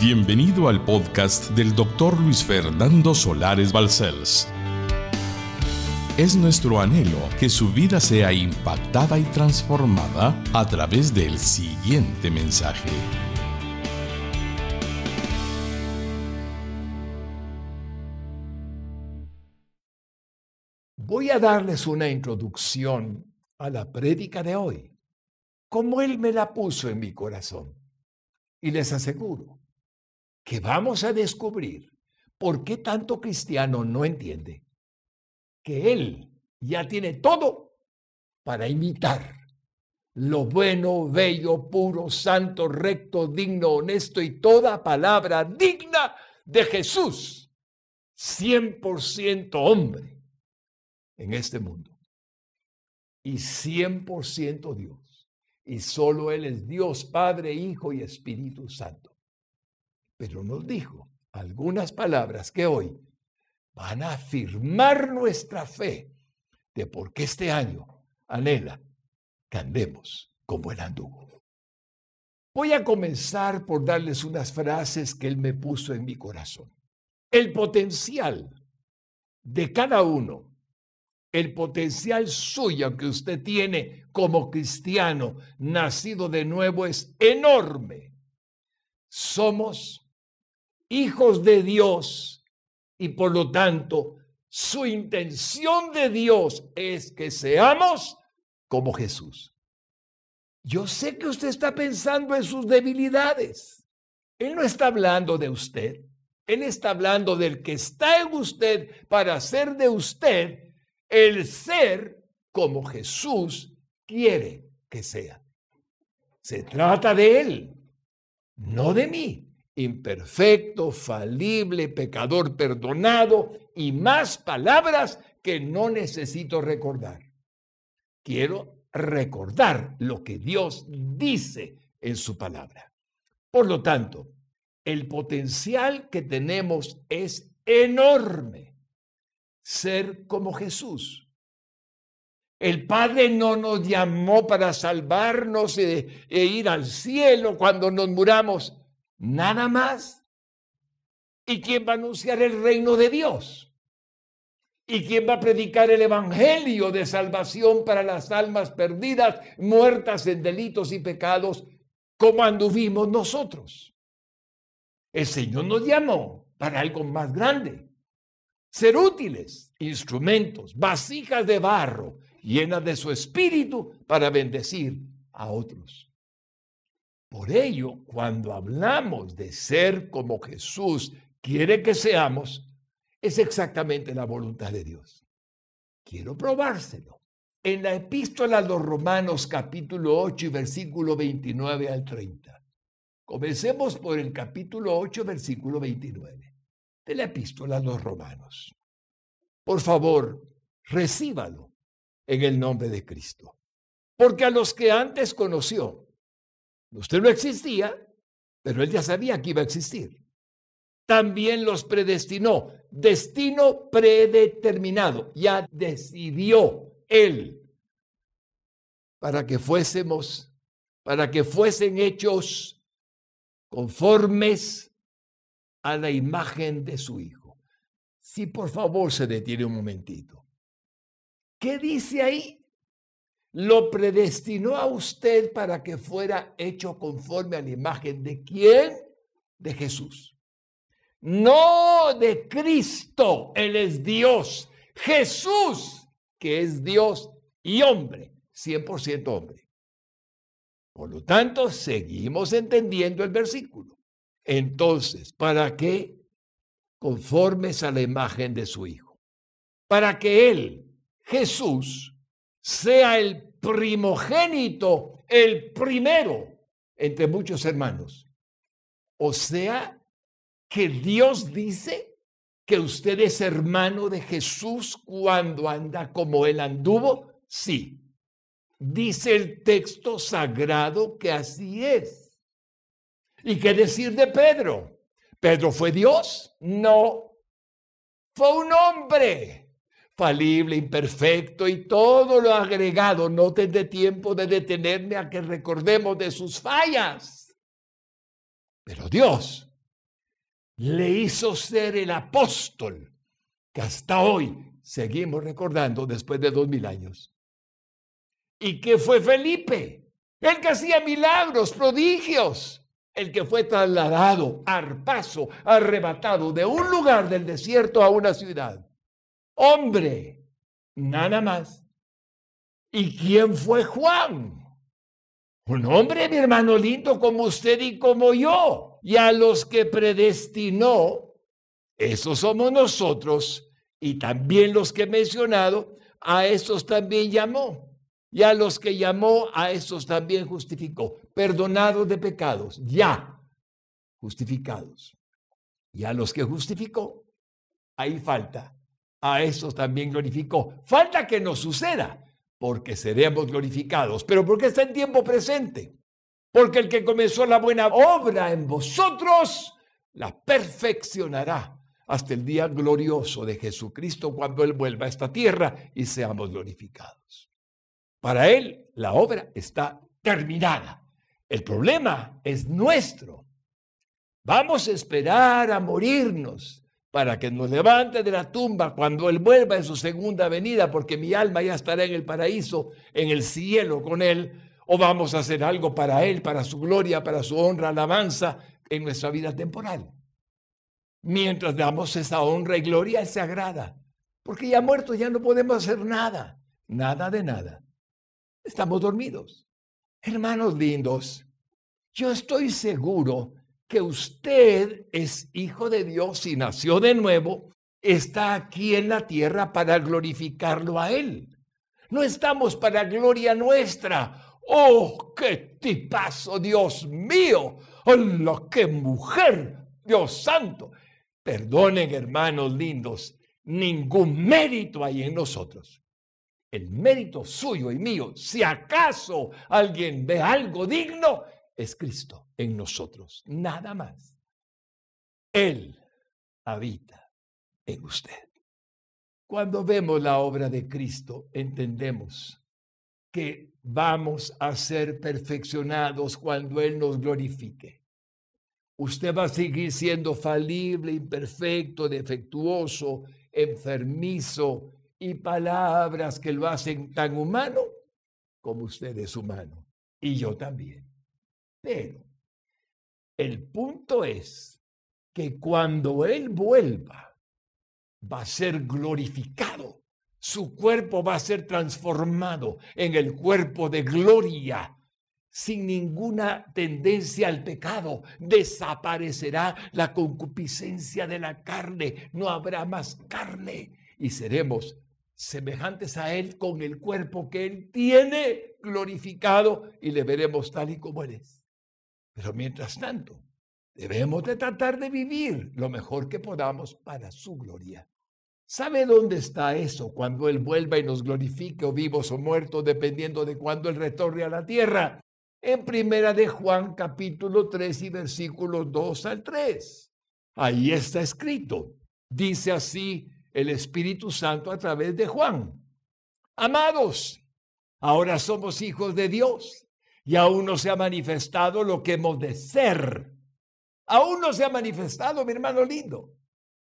Bienvenido al podcast del doctor Luis Fernando Solares Balcells. Es nuestro anhelo que su vida sea impactada y transformada a través del siguiente mensaje. Voy a darles una introducción a la prédica de hoy, como Él me la puso en mi corazón. Y les aseguro que vamos a descubrir por qué tanto cristiano no entiende que Él ya tiene todo para imitar lo bueno, bello, puro, santo, recto, digno, honesto y toda palabra digna de Jesús, 100% hombre en este mundo y 100% Dios. Y solo Él es Dios, Padre, Hijo y Espíritu Santo. Pero nos dijo algunas palabras que hoy van a afirmar nuestra fe de por qué este año anhela que andemos como Él anduvo. Voy a comenzar por darles unas frases que Él me puso en mi corazón. El potencial de cada uno el potencial suyo que usted tiene como cristiano nacido de nuevo es enorme. Somos hijos de Dios y por lo tanto su intención de Dios es que seamos como Jesús. Yo sé que usted está pensando en sus debilidades. Él no está hablando de usted. Él está hablando del que está en usted para hacer de usted el ser como Jesús quiere que sea. Se trata de Él, no de mí, imperfecto, falible, pecador perdonado y más palabras que no necesito recordar. Quiero recordar lo que Dios dice en su palabra. Por lo tanto, el potencial que tenemos es enorme ser como Jesús. El Padre no nos llamó para salvarnos e, e, ir al cielo cuando nos muramos, nada más. ¿Y quién va a anunciar el reino de Dios? ¿Y quién va a predicar el evangelio de salvación para las almas perdidas, muertas en delitos y pecados, como anduvimos nosotros? El Señor nos llamó para algo más grande ser útiles, instrumentos, vasijas de barro llenas de su espíritu para bendecir a otros. Por ello, cuando hablamos de ser como Jesús quiere que seamos, es exactamente la voluntad de Dios. Quiero probárselo. En la epístola a los Romanos capítulo 8 y versículo 29 al 30. Comencemos por el capítulo 8, versículo 29 de la epístola a los romanos. Por favor, recíbalo en el nombre de Cristo. Porque a los que antes conoció, usted no existía, pero él ya sabía que iba a existir. También los predestinó, destino predeterminado, ya decidió él para que fuésemos, para que fuesen hechos conformes a la imagen de su Hijo. Si por favor se detiene un momentito. ¿Qué dice ahí? Lo predestinó a usted para que fuera hecho conforme a la imagen de quién? De Jesús. No de Cristo, Él es Dios. Jesús, que es Dios y hombre, 100% hombre. Por lo tanto, seguimos entendiendo el versículo. Entonces, ¿para qué? Conformes a la imagen de su Hijo. Para que Él, Jesús, sea el primogénito, el primero entre muchos hermanos. O sea, que Dios dice que usted es hermano de Jesús cuando anda como Él anduvo. Sí, dice el texto sagrado que así es. ¿Y qué decir de Pedro? ¿Pedro fue Dios? No. Fue un hombre falible, imperfecto y todo lo agregado. No tendré tiempo de detenerme a que recordemos de sus fallas. Pero Dios le hizo ser el apóstol que hasta hoy seguimos recordando después de dos mil años. ¿Y qué fue Felipe? El que hacía milagros, prodigios, el que fue trasladado, arpazo, arrebatado de un lugar del desierto a una ciudad. Hombre, nada más. ¿Y quién fue Juan? Un hombre, mi hermano lindo, como usted y como yo. Y a los que predestinó, esos somos nosotros, y también los que he mencionado, a esos también llamó. Y a los que llamó, a esos también justificó. Perdonados de pecados, ya justificados. Y a los que justificó, ahí falta. A esos también glorificó. Falta que nos suceda porque seremos glorificados, pero porque está en tiempo presente. Porque el que comenzó la buena obra en vosotros, la perfeccionará hasta el día glorioso de Jesucristo cuando Él vuelva a esta tierra y seamos glorificados. Para Él la obra está terminada. El problema es nuestro. Vamos a esperar a morirnos para que nos levante de la tumba cuando Él vuelva en su segunda venida, porque mi alma ya estará en el paraíso, en el cielo con Él, o vamos a hacer algo para Él, para su gloria, para su honra, alabanza en nuestra vida temporal. Mientras damos esa honra y gloria, Él se agrada, porque ya muertos ya no podemos hacer nada, nada de nada. Estamos dormidos. Hermanos lindos, yo estoy seguro que usted es hijo de Dios y nació de nuevo, está aquí en la tierra para glorificarlo a Él. No estamos para gloria nuestra. ¡Oh, qué tipazo, Dios mío! ¡Hola, qué mujer! Dios santo. Perdonen, hermanos lindos, ningún mérito hay en nosotros. El mérito suyo y mío, si acaso alguien ve algo digno, es Cristo en nosotros, nada más. Él habita en usted. Cuando vemos la obra de Cristo, entendemos que vamos a ser perfeccionados cuando Él nos glorifique. Usted va a seguir siendo falible, imperfecto, defectuoso, enfermizo y palabras que lo hacen tan humano como usted es humano. Y yo también. Pero el punto es que cuando Él vuelva, va a ser glorificado. Su cuerpo va a ser transformado en el cuerpo de gloria, sin ninguna tendencia al pecado. Desaparecerá la concupiscencia de la carne, no habrá más carne y seremos semejantes a Él con el cuerpo que Él tiene glorificado y le veremos tal y como Él es. Pero mientras tanto, debemos de tratar de vivir lo mejor que podamos para su gloria. ¿Sabe dónde está eso cuando Él vuelva y nos glorifique o vivos o muertos, dependiendo de cuándo Él retorne a la tierra? En primera de Juan capítulo 3 y versículos 2 al 3. Ahí está escrito. Dice así el Espíritu Santo a través de Juan. Amados, ahora somos hijos de Dios y aún no se ha manifestado lo que hemos de ser. Aún no se ha manifestado, mi hermano lindo.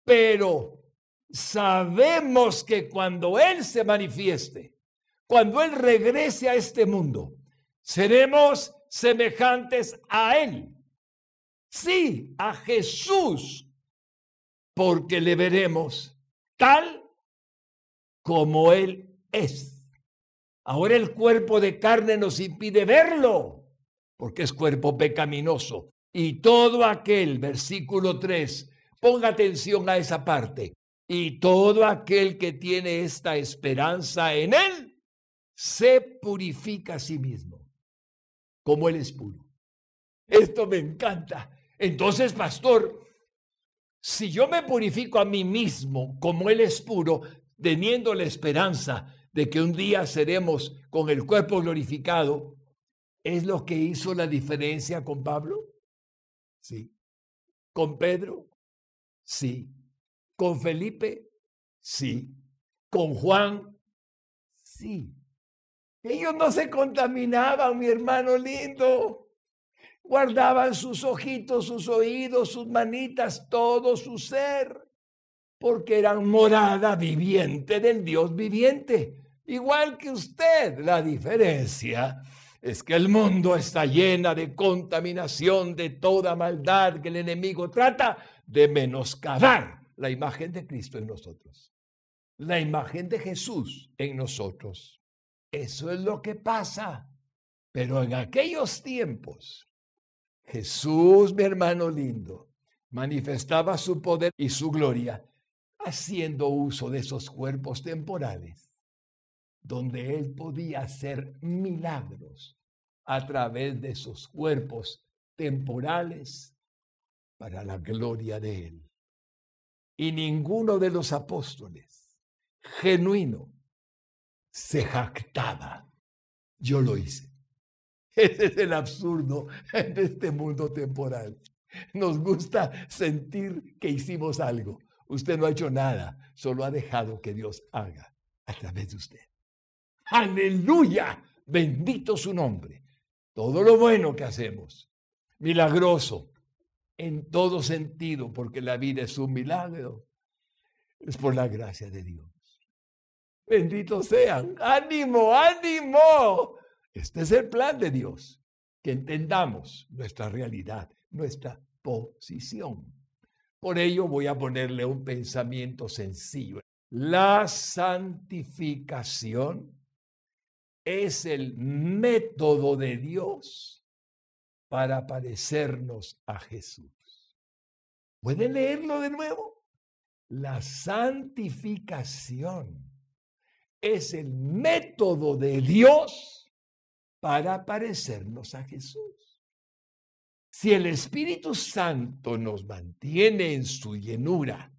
Pero sabemos que cuando Él se manifieste, cuando Él regrese a este mundo, seremos semejantes a Él. Sí, a Jesús, porque le veremos tal como Él es. Ahora el cuerpo de carne nos impide verlo, porque es cuerpo pecaminoso. Y todo aquel, versículo 3, ponga atención a esa parte, y todo aquel que tiene esta esperanza en Él, se purifica a sí mismo, como Él es puro. Esto me encanta. Entonces, pastor, si yo me purifico a mí mismo como Él es puro, teniendo la esperanza de que un día seremos con el cuerpo glorificado, ¿es lo que hizo la diferencia con Pablo? Sí. ¿Con Pedro? Sí. ¿Con Felipe? Sí. ¿Con Juan? Sí. Ellos no se contaminaban, mi hermano lindo. Guardaban sus ojitos, sus oídos, sus manitas, todo su ser, porque eran morada viviente del Dios viviente, igual que usted. La diferencia es que el mundo está llena de contaminación, de toda maldad que el enemigo trata de menoscabar la imagen de Cristo en nosotros, la imagen de Jesús en nosotros. Eso es lo que pasa. Pero en aquellos tiempos, Jesús, mi hermano lindo, manifestaba su poder y su gloria haciendo uso de esos cuerpos temporales, donde él podía hacer milagros a través de esos cuerpos temporales para la gloria de él. Y ninguno de los apóstoles genuino se jactaba. Yo lo hice. Ese es el absurdo de este mundo temporal. Nos gusta sentir que hicimos algo. Usted no ha hecho nada, solo ha dejado que Dios haga a través de usted. Aleluya, bendito su nombre. Todo lo bueno que hacemos, milagroso, en todo sentido, porque la vida es un milagro, es por la gracia de Dios. Bendito sean. Ánimo, ánimo. Este es el plan de Dios, que entendamos nuestra realidad, nuestra posición. Por ello voy a ponerle un pensamiento sencillo. La santificación es el método de Dios para parecernos a Jesús. ¿Pueden leerlo de nuevo? La santificación es el método de Dios para parecernos a Jesús. Si el Espíritu Santo nos mantiene en su llenura,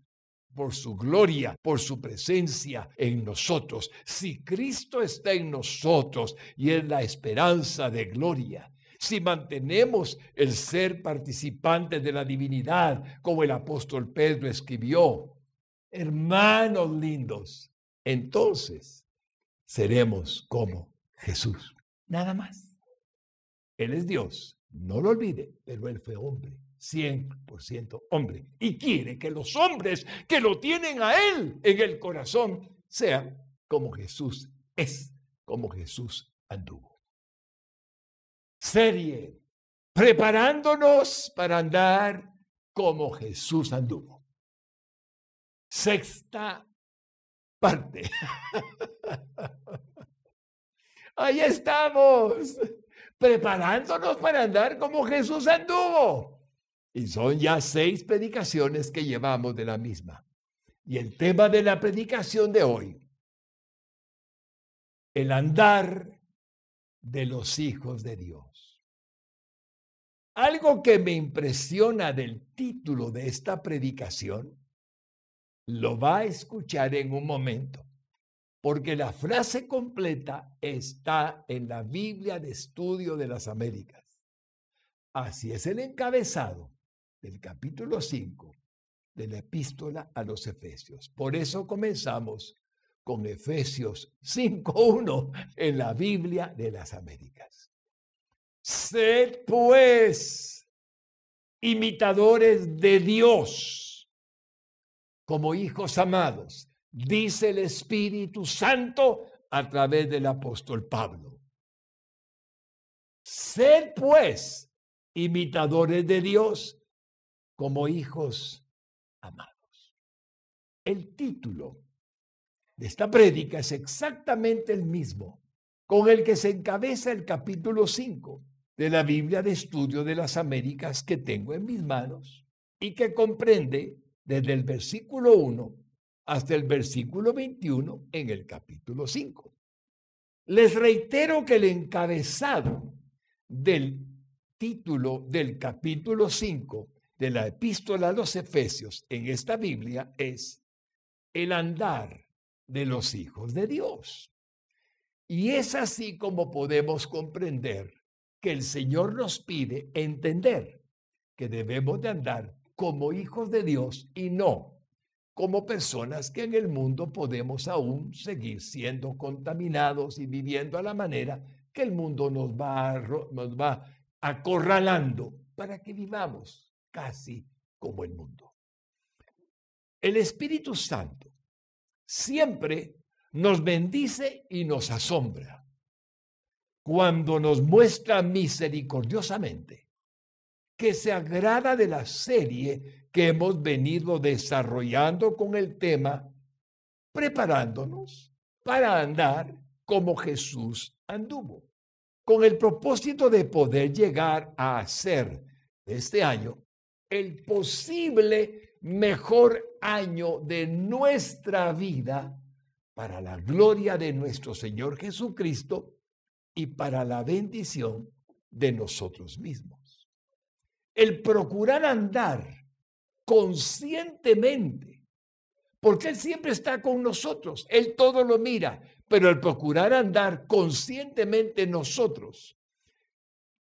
por su gloria, por su presencia en nosotros, si Cristo está en nosotros y es la esperanza de gloria, si mantenemos el ser participante de la divinidad, como el apóstol Pedro escribió, hermanos lindos, entonces seremos como Jesús. Nada más. Él es Dios, no lo olvide, pero Él fue hombre, 100% hombre. Y quiere que los hombres que lo tienen a Él en el corazón sean como Jesús es, como Jesús anduvo. Serie, preparándonos para andar como Jesús anduvo. Sexta parte. Ahí estamos, preparándonos para andar como Jesús anduvo. Y son ya seis predicaciones que llevamos de la misma. Y el tema de la predicación de hoy, el andar de los hijos de Dios. Algo que me impresiona del título de esta predicación lo va a escuchar en un momento, porque la frase completa está en la Biblia de Estudio de las Américas. Así es el encabezado del capítulo 5 de la epístola a los Efesios. Por eso comenzamos con Efesios 5.1 en la Biblia de las Américas. Sed pues imitadores de Dios como hijos amados, dice el Espíritu Santo a través del apóstol Pablo. Sed pues imitadores de Dios como hijos amados. El título de esta prédica es exactamente el mismo con el que se encabeza el capítulo 5 de la Biblia de Estudio de las Américas que tengo en mis manos y que comprende desde el versículo 1 hasta el versículo 21 en el capítulo 5. Les reitero que el encabezado del título del capítulo 5 de la epístola a los Efesios en esta Biblia es el andar de los hijos de Dios. Y es así como podemos comprender que el Señor nos pide entender que debemos de andar como hijos de Dios y no como personas que en el mundo podemos aún seguir siendo contaminados y viviendo a la manera que el mundo nos va, nos va acorralando para que vivamos casi como el mundo. El Espíritu Santo siempre nos bendice y nos asombra cuando nos muestra misericordiosamente que se agrada de la serie que hemos venido desarrollando con el tema, preparándonos para andar como Jesús anduvo, con el propósito de poder llegar a hacer este año el posible mejor año de nuestra vida para la gloria de nuestro Señor Jesucristo y para la bendición de nosotros mismos. El procurar andar conscientemente, porque Él siempre está con nosotros, Él todo lo mira, pero el procurar andar conscientemente nosotros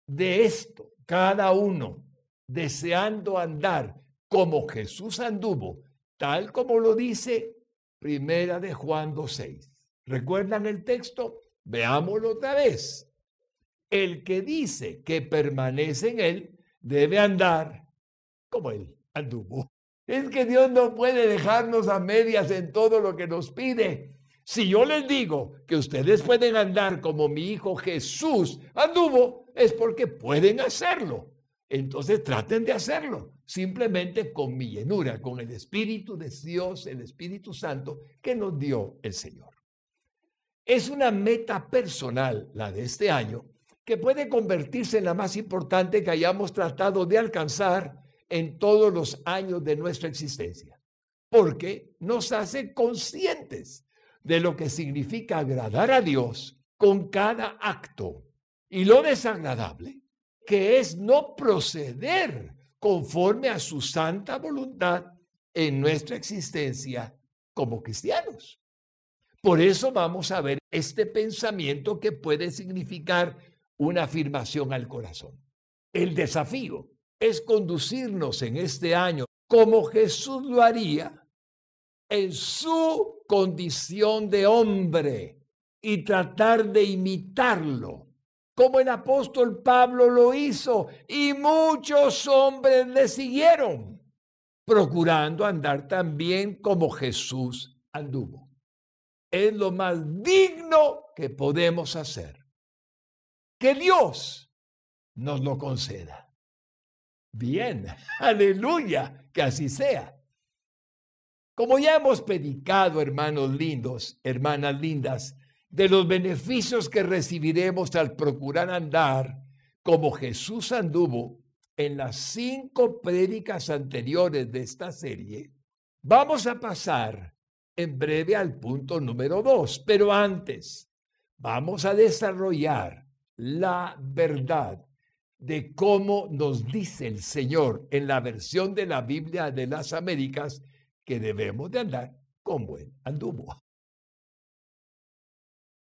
de esto, cada uno deseando andar como Jesús anduvo, tal como lo dice Primera de Juan 2.6. ¿Recuerdan el texto? Veámoslo otra vez. El que dice que permanece en él debe andar como él anduvo. Es que Dios no puede dejarnos a medias en todo lo que nos pide. Si yo les digo que ustedes pueden andar como mi hijo Jesús anduvo, es porque pueden hacerlo. Entonces traten de hacerlo, simplemente con mi llenura, con el Espíritu de Dios, el Espíritu Santo que nos dio el Señor. Es una meta personal, la de este año, que puede convertirse en la más importante que hayamos tratado de alcanzar en todos los años de nuestra existencia, porque nos hace conscientes de lo que significa agradar a Dios con cada acto y lo desagradable que es no proceder conforme a su santa voluntad en nuestra existencia como cristianos. Por eso vamos a ver este pensamiento que puede significar una afirmación al corazón. El desafío es conducirnos en este año como Jesús lo haría en su condición de hombre y tratar de imitarlo como el apóstol Pablo lo hizo, y muchos hombres le siguieron, procurando andar también como Jesús anduvo. Es lo más digno que podemos hacer. Que Dios nos lo conceda. Bien, aleluya, que así sea. Como ya hemos predicado, hermanos lindos, hermanas lindas, de los beneficios que recibiremos al procurar andar como Jesús anduvo en las cinco prédicas anteriores de esta serie, vamos a pasar en breve al punto número dos. Pero antes, vamos a desarrollar la verdad de cómo nos dice el Señor en la versión de la Biblia de las Américas que debemos de andar como Él anduvo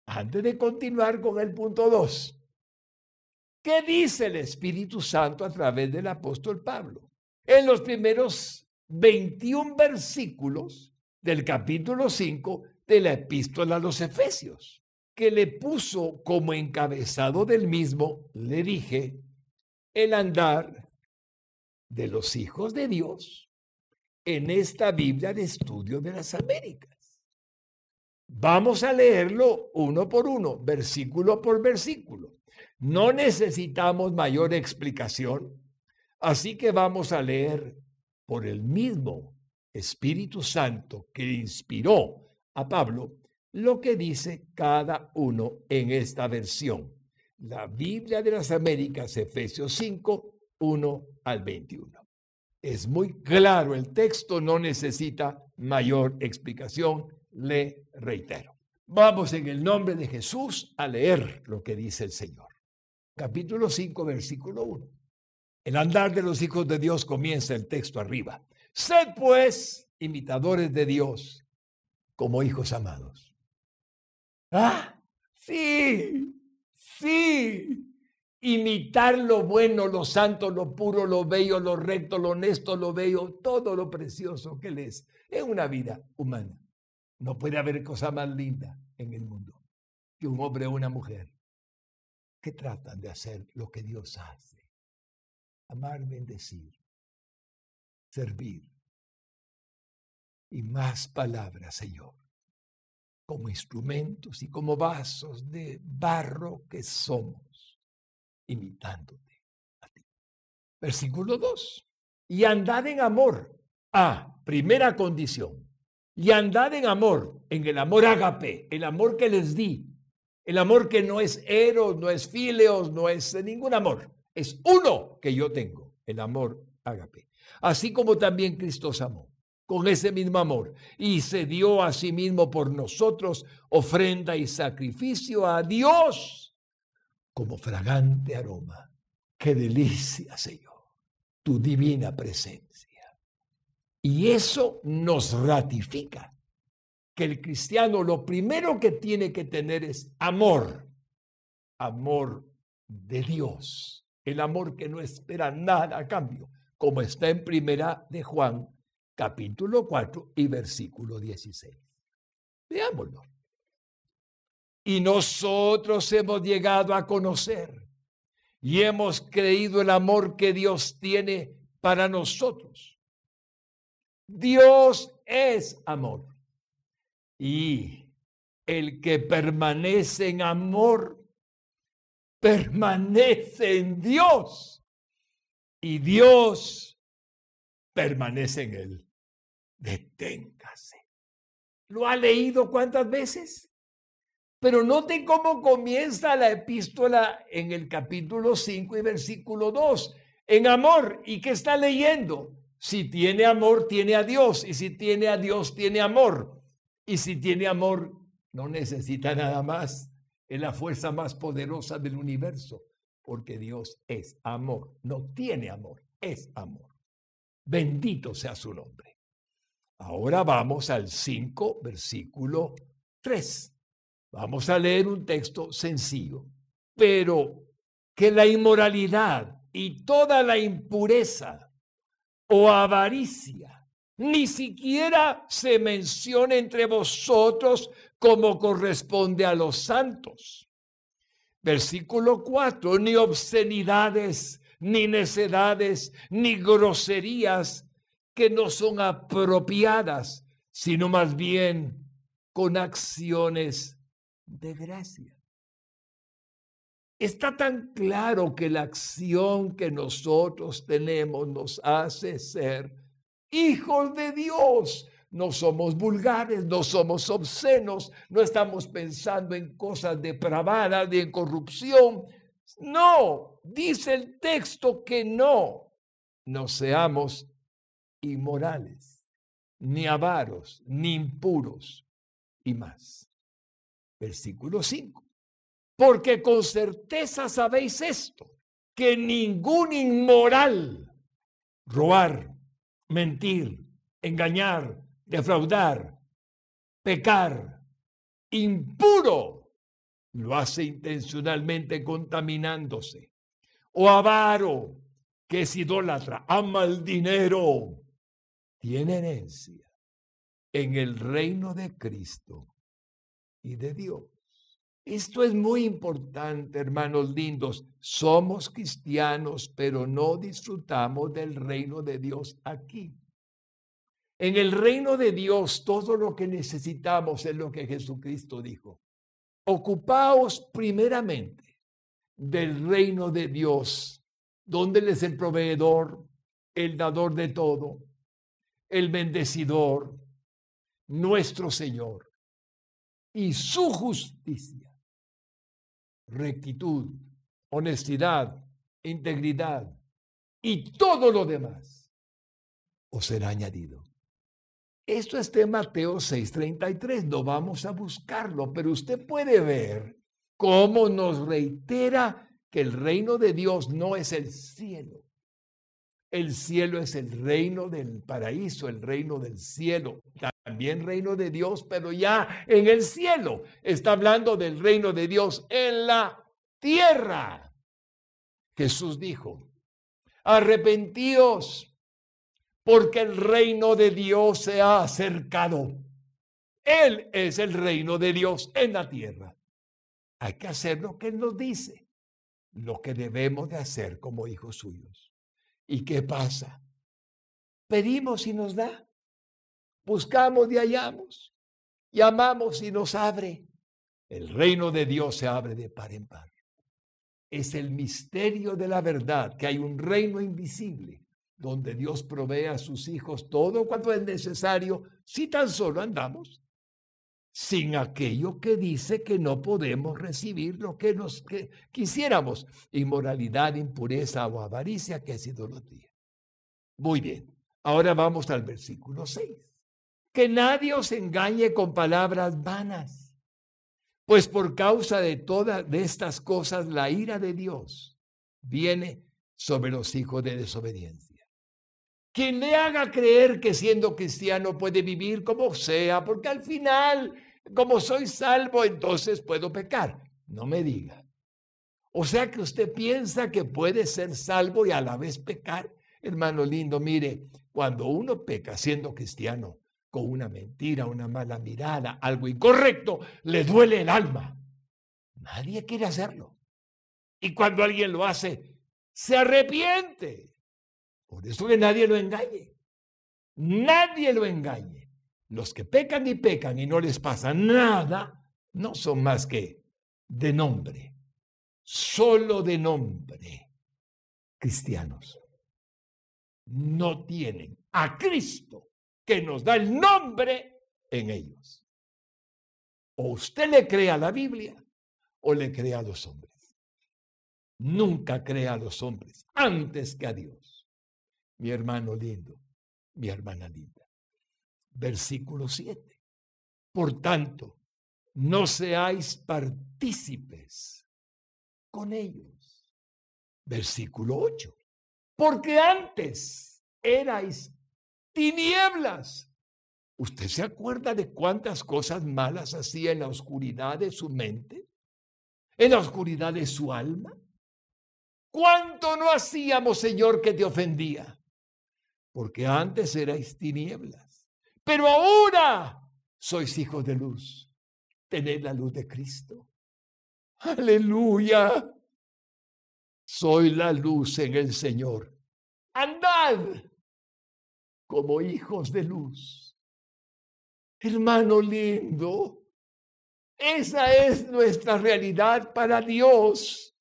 antes de continuar con el punto 2, ¿qué dice el Espíritu Santo a través del apóstol Pablo? En los primeros 21 versículos del capítulo 5 de la epístola a los Efesios, que le puso como encabezado del mismo, le dije, el andar de los hijos de Dios en esta Biblia de estudio de las Américas. Vamos a leerlo uno por uno, versículo por versículo. No necesitamos mayor explicación, así que vamos a leer por el mismo Espíritu Santo que inspiró a Pablo lo que dice cada uno en esta versión. La Biblia de las Américas, Efesios 5, 1 al 21. Es muy claro el texto, no necesita mayor explicación le reitero. Vamos en el nombre de Jesús a leer lo que dice el Señor. Capítulo 5, versículo 1. El andar de los hijos de Dios comienza el texto arriba. Sed pues imitadores de Dios como hijos amados. Ah, sí, sí. Imitar lo bueno, lo santo, lo puro, lo bello, lo recto, lo honesto, lo bello, todo lo precioso que les es en una vida humana. No puede haber cosa más linda en el mundo que un hombre o una mujer que tratan de hacer lo que Dios hace. amar, bendecir, servir. Y más palabras, Señor, como instrumentos y como vasos de barro que somos, imitándote a ti. Versículo 2. Y andad en amor. Ah, primera condición. Y andad en amor, en el amor agape, el amor que les di, el amor que no es eros, no es fileos, no es ningún amor. Es uno que yo tengo, el amor agape. Así como también Cristo amó, con ese mismo amor, y se dio a sí mismo por nosotros ofrenda y sacrificio a Dios como fragante aroma. Qué delicia, Señor, tu divina presencia. Y eso nos ratifica que el cristiano lo primero que tiene que tener es amor, amor de Dios, el amor que no espera nada a cambio, como está en primera de Juan, capítulo 4 y versículo 16. Veámoslo. Y nosotros hemos llegado a conocer y hemos creído el amor que Dios tiene para nosotros. Dios es amor. Y el que permanece en amor, permanece en Dios. Y Dios permanece en él. Deténgase. ¿Lo ha leído cuántas veces? Pero noten cómo comienza la epístola en el capítulo 5 y versículo 2. En amor. ¿Y qué está leyendo? Si tiene amor, tiene a Dios. Y si tiene a Dios, tiene amor. Y si tiene amor, no necesita nada más. Es la fuerza más poderosa del universo, porque Dios es amor. No tiene amor, es amor. Bendito sea su nombre. Ahora vamos al 5, versículo 3. Vamos a leer un texto sencillo. Pero que la inmoralidad y toda la impureza o avaricia ni siquiera se menciona entre vosotros como corresponde a los santos. Versículo 4, ni obscenidades, ni necedades, ni groserías que no son apropiadas, sino más bien con acciones de gracia. Está tan claro que la acción que nosotros tenemos nos hace ser hijos de Dios. No somos vulgares, no somos obscenos, no estamos pensando en cosas depravadas, ni en corrupción. No, dice el texto que no, no seamos inmorales, ni avaros, ni impuros, y más. Versículo 5. Porque con certeza sabéis esto, que ningún inmoral, robar, mentir, engañar, defraudar, pecar, impuro, lo hace intencionalmente contaminándose. O avaro, que es idólatra, ama el dinero, tiene herencia en el reino de Cristo y de Dios. Esto es muy importante, hermanos lindos. Somos cristianos, pero no disfrutamos del reino de Dios aquí. En el reino de Dios, todo lo que necesitamos es lo que Jesucristo dijo. Ocupaos primeramente del reino de Dios, donde Él es el proveedor, el dador de todo, el bendecidor, nuestro Señor, y su justicia rectitud, honestidad, integridad y todo lo demás os será añadido. Esto es de Mateo 6:33, no vamos a buscarlo, pero usted puede ver cómo nos reitera que el reino de Dios no es el cielo. El cielo es el reino del paraíso, el reino del cielo, también reino de Dios, pero ya en el cielo. Está hablando del reino de Dios en la tierra. Jesús dijo, arrepentíos porque el reino de Dios se ha acercado. Él es el reino de Dios en la tierra. Hay que hacer lo que Él nos dice, lo que debemos de hacer como hijos suyos. ¿Y qué pasa? Pedimos y nos da. Buscamos y hallamos. Llamamos y nos abre. El reino de Dios se abre de par en par. Es el misterio de la verdad, que hay un reino invisible donde Dios provee a sus hijos todo cuanto es necesario si tan solo andamos sin aquello que dice que no podemos recibir lo que nos quisiéramos, inmoralidad, impureza o avaricia, que es idolatría. Muy bien, ahora vamos al versículo 6. Que nadie os engañe con palabras vanas, pues por causa de todas de estas cosas la ira de Dios viene sobre los hijos de desobediencia. Quien le haga creer que siendo cristiano puede vivir como sea, porque al final como soy salvo, entonces puedo pecar. No me diga. O sea que usted piensa que puede ser salvo y a la vez pecar. Hermano lindo, mire, cuando uno peca siendo cristiano, con una mentira, una mala mirada, algo incorrecto, le duele el alma. Nadie quiere hacerlo. Y cuando alguien lo hace, se arrepiente. Por eso que nadie lo engañe. Nadie lo engañe. Los que pecan y pecan y no les pasa nada, no son más que de nombre, solo de nombre, cristianos. No tienen a Cristo que nos da el nombre en ellos. O usted le cree a la Biblia o le cree a los hombres. Nunca crea a los hombres antes que a Dios. Mi hermano lindo, mi hermana linda versículo 7. Por tanto, no seáis partícipes con ellos. Versículo 8. Porque antes erais tinieblas. ¿Usted se acuerda de cuántas cosas malas hacía en la oscuridad de su mente? ¿En la oscuridad de su alma? ¿Cuánto no hacíamos, Señor, que te ofendía? Porque antes erais tinieblas pero ahora sois hijos de luz. Tened la luz de Cristo. Aleluya. Soy la luz en el Señor. Andad como hijos de luz. Hermano lindo, esa es nuestra realidad para Dios.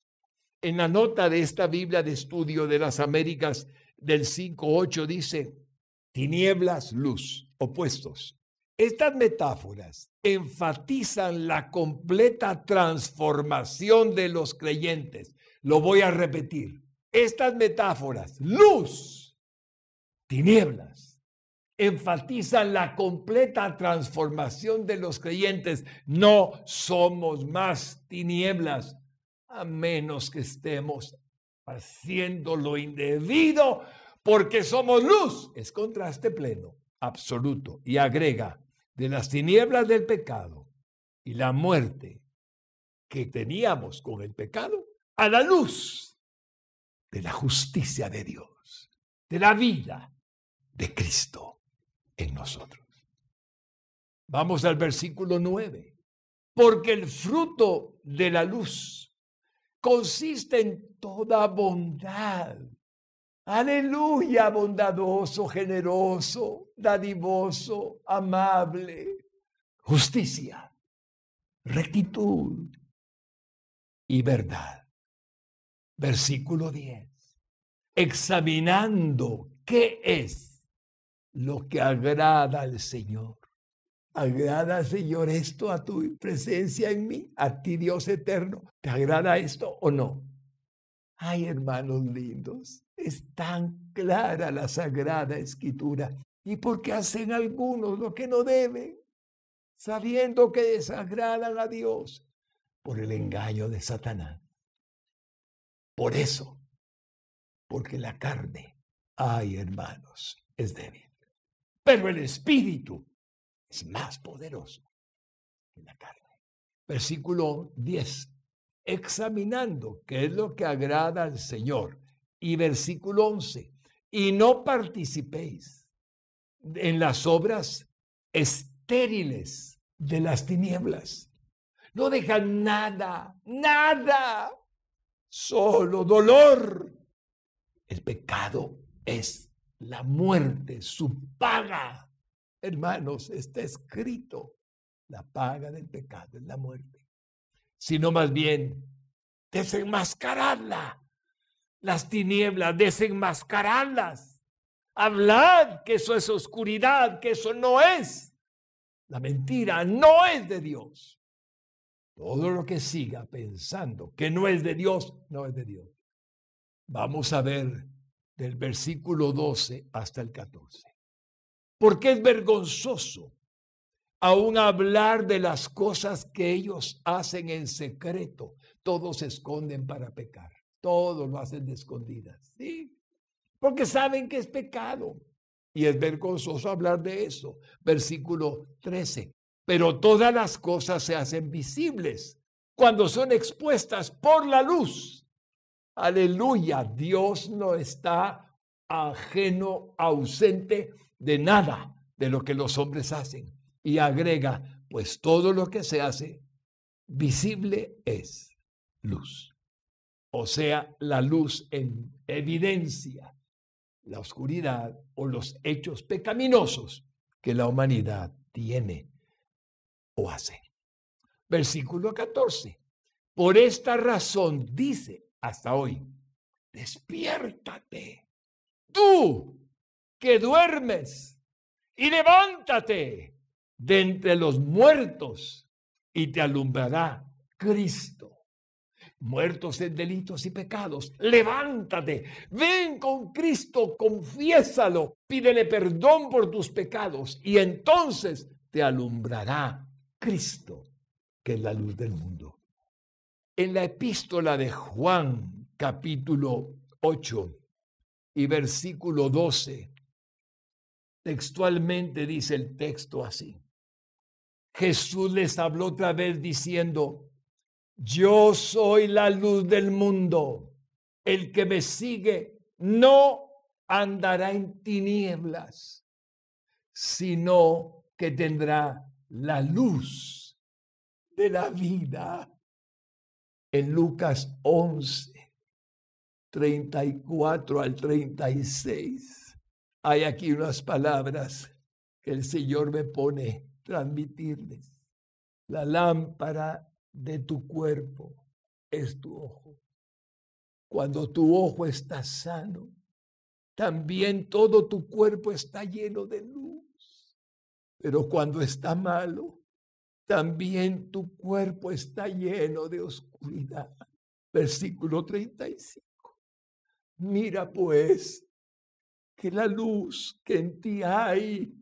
En la nota de esta Biblia de estudio de las Américas del 5.8 dice, tinieblas, luz opuestos. Estas metáforas enfatizan la completa transformación de los creyentes. Lo voy a repetir. Estas metáforas, luz, tinieblas, enfatizan la completa transformación de los creyentes. No somos más tinieblas a menos que estemos haciendo lo indebido porque somos luz. Es contraste pleno absoluto. Y agrega, de las tinieblas del pecado y la muerte que teníamos con el pecado, a la luz de la justicia de Dios, de la vida de Cristo en nosotros. Vamos al versículo 9. Porque el fruto de la luz consiste en toda bondad, Aleluya, bondadoso, generoso, dadivoso, amable, justicia, rectitud y verdad. Versículo 10. Examinando qué es lo que agrada al Señor. ¿Agrada, Señor, esto a tu presencia en mí? ¿A ti, Dios eterno? ¿Te agrada esto o no? Ay, hermanos lindos, es tan clara la sagrada escritura. ¿Y por qué hacen algunos lo que no deben? Sabiendo que desagradan a Dios por el engaño de Satanás. Por eso, porque la carne, ay hermanos, es débil. Pero el espíritu es más poderoso que la carne. Versículo 10 examinando qué es lo que agrada al Señor. Y versículo 11, y no participéis en las obras estériles de las tinieblas. No dejan nada, nada, solo dolor, El pecado es la muerte, su paga. Hermanos, está escrito. La paga del pecado es la muerte. Sino más bien, desenmascaradla. Las tinieblas, desenmascaradlas. Hablad que eso es oscuridad, que eso no es. La mentira no es de Dios. Todo lo que siga pensando que no es de Dios, no es de Dios. Vamos a ver del versículo 12 hasta el 14. Porque es vergonzoso aún hablar de las cosas que ellos hacen en secreto. Todos se esconden para pecar. Todos lo hacen de escondidas. ¿sí? Porque saben que es pecado. Y es vergonzoso hablar de eso. Versículo 13. Pero todas las cosas se hacen visibles cuando son expuestas por la luz. Aleluya, Dios no está ajeno, ausente de nada de lo que los hombres hacen. Y agrega, pues todo lo que se hace visible es luz. O sea, la luz en evidencia la oscuridad o los hechos pecaminosos que la humanidad tiene o hace. Versículo 14. Por esta razón dice hasta hoy, despiértate, tú que duermes, y levántate de entre los muertos y te alumbrará Cristo. Muertos en delitos y pecados, levántate, ven con Cristo, confiésalo, pídele perdón por tus pecados y entonces te alumbrará Cristo, que es la luz del mundo. En la epístola de Juan, capítulo 8 y versículo 12, textualmente dice el texto así. Jesús les habló otra vez diciendo, yo soy la luz del mundo. El que me sigue no andará en tinieblas, sino que tendrá la luz de la vida en Lucas 11, 34 al 36. Hay aquí unas palabras que el Señor me pone transmitirles. La lámpara de tu cuerpo es tu ojo. Cuando tu ojo está sano, también todo tu cuerpo está lleno de luz. Pero cuando está malo, también tu cuerpo está lleno de oscuridad. Versículo 35. Mira pues que la luz que en ti hay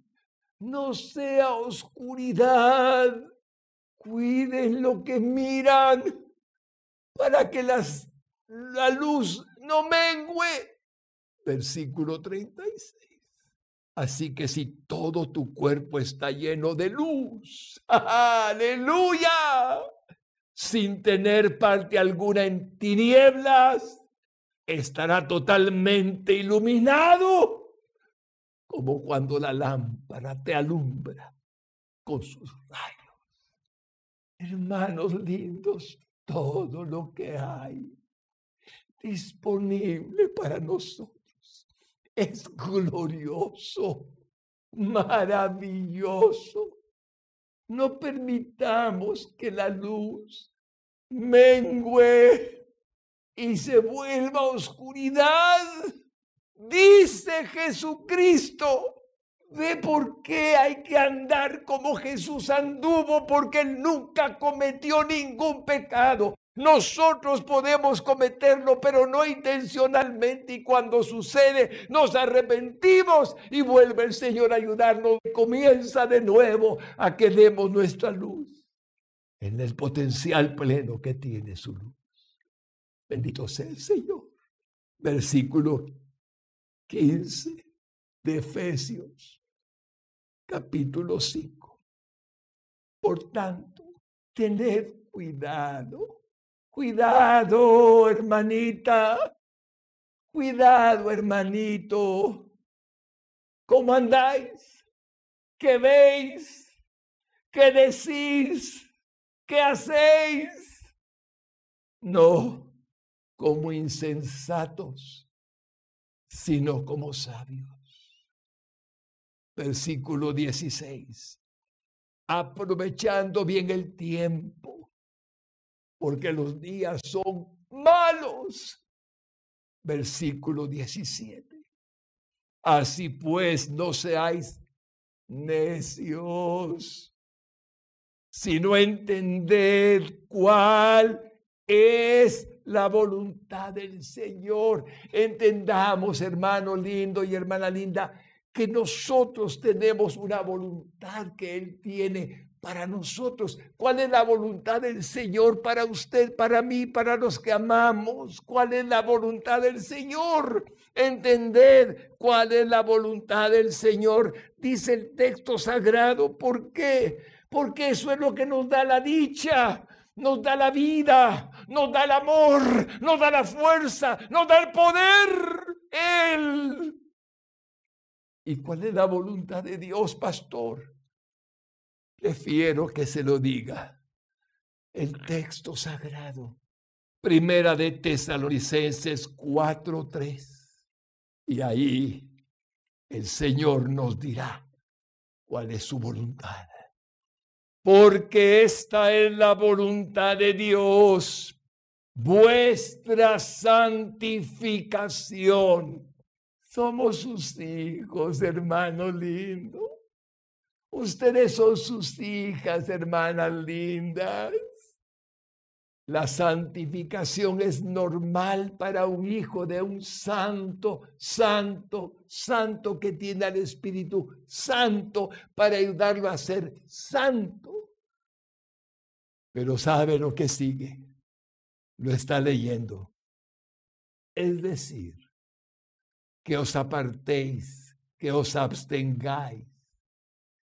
no sea oscuridad. Cuiden lo que miran para que las, la luz no mengue. Versículo 36. Así que si todo tu cuerpo está lleno de luz, aleluya, sin tener parte alguna en tinieblas, estará totalmente iluminado, como cuando la lámpara te alumbra con sus rayos. Hermanos lindos, todo lo que hay disponible para nosotros es glorioso, maravilloso. No permitamos que la luz mengue y se vuelva oscuridad. Dice Jesucristo. Ve por qué hay que andar como Jesús anduvo, porque él nunca cometió ningún pecado. Nosotros podemos cometerlo, pero no intencionalmente. Y cuando sucede, nos arrepentimos y vuelve el Señor a ayudarnos. Comienza de nuevo a que demos nuestra luz en el potencial pleno que tiene su luz. Bendito sea el Señor. Versículo 15 de Efesios, capítulo 5. Por tanto, tened cuidado Cuidado, hermanita. Cuidado, hermanito. ¿Cómo andáis? ¿Qué veis? ¿Qué decís? ¿Qué hacéis? No, como insensatos, sino como sabios. Versículo 16. Aprovechando bien el tiempo, porque los días son malos. Versículo 17. Así pues, no seáis necios, sino entended cuál es la voluntad del Señor. Entendamos, hermano lindo y hermana linda, que nosotros tenemos una voluntad que Él tiene para nosotros. ¿Cuál es la voluntad del Señor para usted, para mí, para los que amamos? ¿Cuál es la voluntad del Señor? Entender cuál es la voluntad del Señor, dice el texto sagrado. ¿Por qué? Porque eso es lo que nos da la dicha nos da la vida, nos da el amor, nos da la fuerza, nos da el poder. Él. ¿Y cuál es la voluntad de Dios, pastor? Prefiero que se lo diga el texto sagrado. Primera de Tesalonicenses 4:3. Y ahí el Señor nos dirá cuál es su voluntad porque esta es la voluntad de Dios, vuestra santificación. Somos sus hijos, hermano lindo. Ustedes son sus hijas, hermanas lindas. La santificación es normal para un hijo de un santo, santo, santo que tiene al Espíritu Santo para ayudarlo a ser santo. Pero sabe lo que sigue. Lo está leyendo. Es decir, que os apartéis, que os abstengáis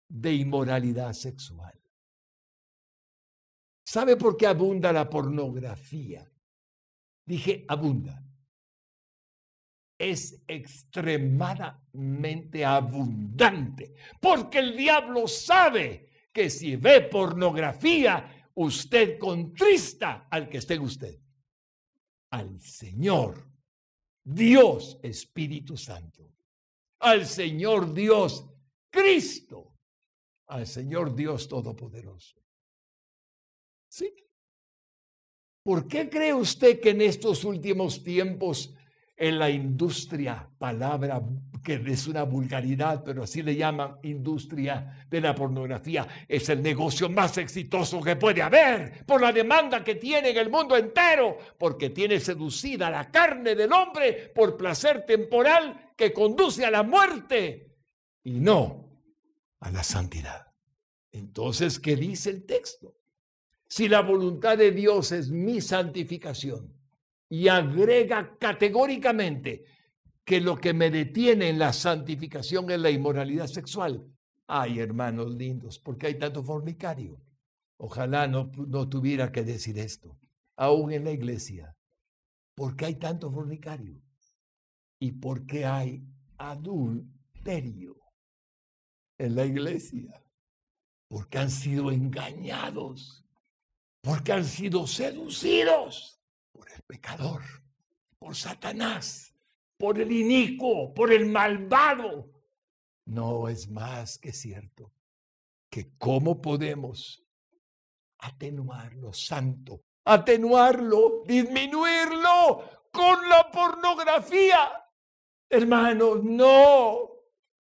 de inmoralidad sexual. ¿Sabe por qué abunda la pornografía? Dije abunda. Es extremadamente abundante, porque el diablo sabe que si ve pornografía usted contrista al que esté usted, al Señor, Dios Espíritu Santo, al Señor Dios Cristo, al Señor Dios Todopoderoso. ¿Sí? ¿Por qué cree usted que en estos últimos tiempos en la industria, palabra que es una vulgaridad, pero así le llaman industria de la pornografía, es el negocio más exitoso que puede haber por la demanda que tiene en el mundo entero, porque tiene seducida la carne del hombre por placer temporal que conduce a la muerte y no a la santidad. Entonces, ¿qué dice el texto? Si la voluntad de Dios es mi santificación, y agrega categóricamente que lo que me detiene en la santificación es la inmoralidad sexual. Ay, hermanos lindos, ¿por qué hay tanto fornicario? Ojalá no, no tuviera que decir esto, aún en la iglesia. ¿Por qué hay tanto fornicario? ¿Y por qué hay adulterio en la iglesia? Porque han sido engañados, porque han sido seducidos por el pecador, por Satanás, por el inicuo, por el malvado. No es más que cierto que cómo podemos atenuarlo, santo, atenuarlo, disminuirlo con la pornografía. Hermanos, no.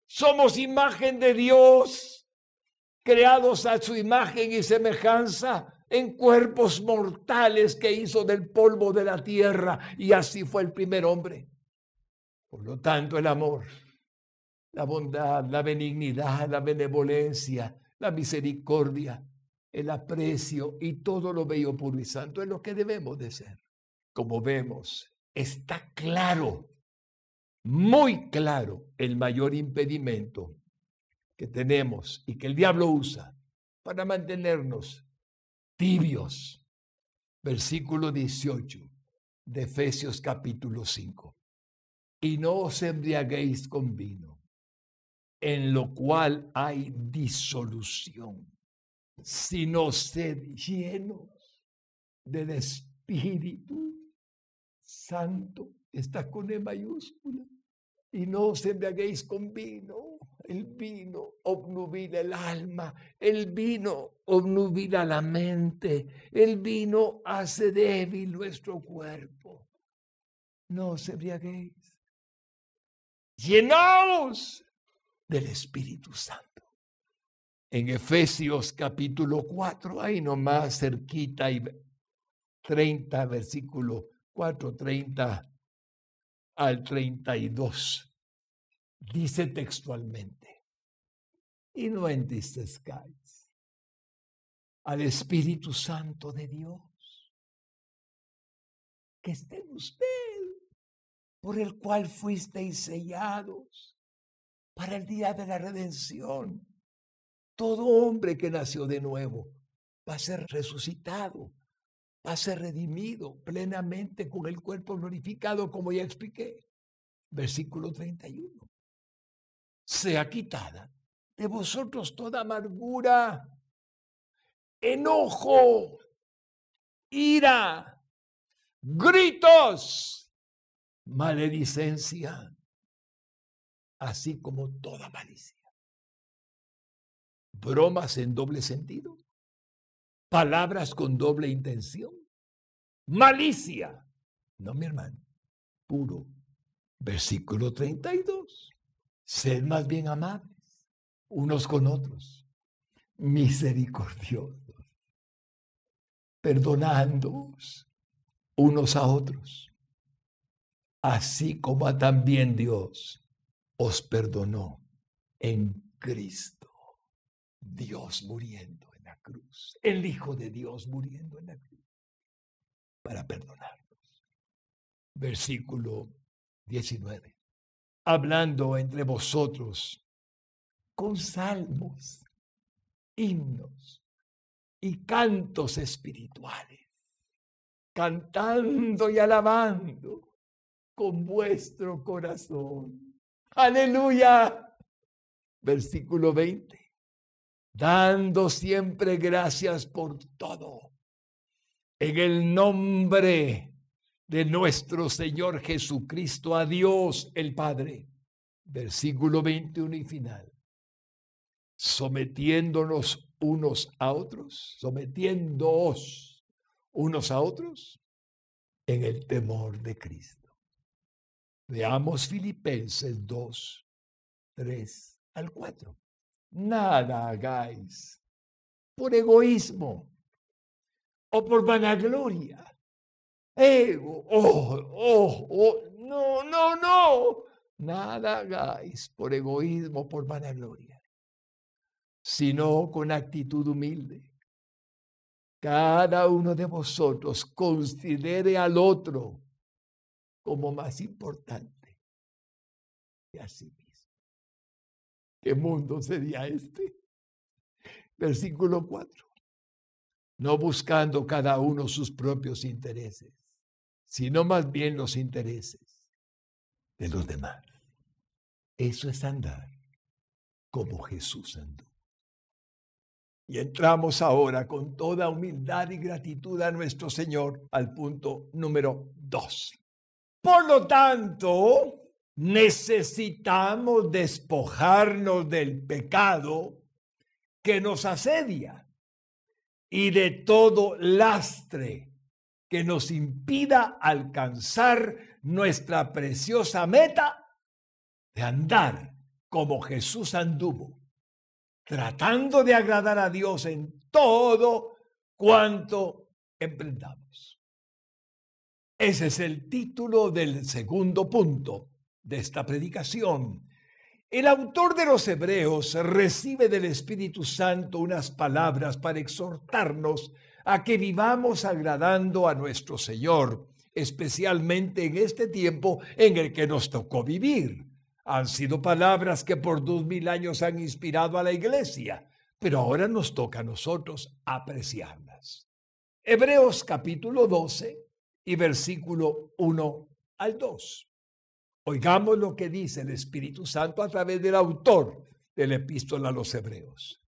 Somos imagen de Dios, creados a su imagen y semejanza en cuerpos mortales que hizo del polvo de la tierra y así fue el primer hombre. Por lo tanto, el amor, la bondad, la benignidad, la benevolencia, la misericordia, el aprecio y todo lo bello, puro y santo es lo que debemos de ser. Como vemos, está claro, muy claro, el mayor impedimento que tenemos y que el diablo usa para mantenernos tibios. Versículo 18 de Efesios capítulo 5. Y no os embriaguéis con vino, en lo cual hay disolución, sino sed llenos del Espíritu Santo. Está con E mayúscula. Y no os embriaguéis con vino. El vino obnubila el alma, el vino obnubila la mente, el vino hace débil nuestro cuerpo. No os embriaguéis. Llenaos del Espíritu Santo. En Efesios capítulo 4, ahí nomás cerquita y 30, versículo 4, 30 al 32. Dice textualmente, y no entristezcáis al Espíritu Santo de Dios, que esté en usted, por el cual fuisteis sellados para el día de la redención. Todo hombre que nació de nuevo va a ser resucitado, a ser redimido plenamente con el cuerpo glorificado, como ya expliqué. Versículo 31 sea quitada de vosotros toda amargura, enojo, ira, gritos, maledicencia, así como toda malicia. Bromas en doble sentido, palabras con doble intención, malicia. No, mi hermano, puro. Versículo 32. Sed más bien amables unos con otros, misericordiosos, perdonándoos unos a otros, así como también Dios os perdonó en Cristo, Dios muriendo cruz, el Hijo de Dios muriendo en la cruz, para perdonarnos. Versículo 19 hablando entre vosotros con salmos, himnos y cantos espirituales, cantando y alabando con vuestro corazón. Aleluya. Versículo 20. Dando siempre gracias por todo. En el nombre de nuestro Señor Jesucristo a Dios el Padre. Versículo 21 y final. Sometiéndonos unos a otros, sometiéndoos unos a otros en el temor de Cristo. Veamos Filipenses 2, 3 al 4. Nada hagáis por egoísmo. O por vanagloria. Ego, oh, oh, oh, no, no, no. Nada hagáis por egoísmo, por vanagloria, sino con actitud humilde. Cada uno de vosotros considere al otro como más importante. Que a sí mismo. ¿Qué mundo sería este? Versículo 4. No buscando cada uno sus propios intereses sino más bien los intereses de los demás. Eso es andar como Jesús andó. Y entramos ahora con toda humildad y gratitud a nuestro Señor al punto número dos. Por lo tanto, necesitamos despojarnos del pecado que nos asedia y de todo lastre que nos impida alcanzar nuestra preciosa meta de andar como Jesús anduvo, tratando de agradar a Dios en todo cuanto emprendamos. Ese es el título del segundo punto de esta predicación. El autor de los Hebreos recibe del Espíritu Santo unas palabras para exhortarnos a que vivamos agradando a nuestro Señor, especialmente en este tiempo en el que nos tocó vivir. Han sido palabras que por dos mil años han inspirado a la iglesia, pero ahora nos toca a nosotros apreciarlas. Hebreos capítulo 12 y versículo 1 al 2. Oigamos lo que dice el Espíritu Santo a través del autor de la epístola a los Hebreos.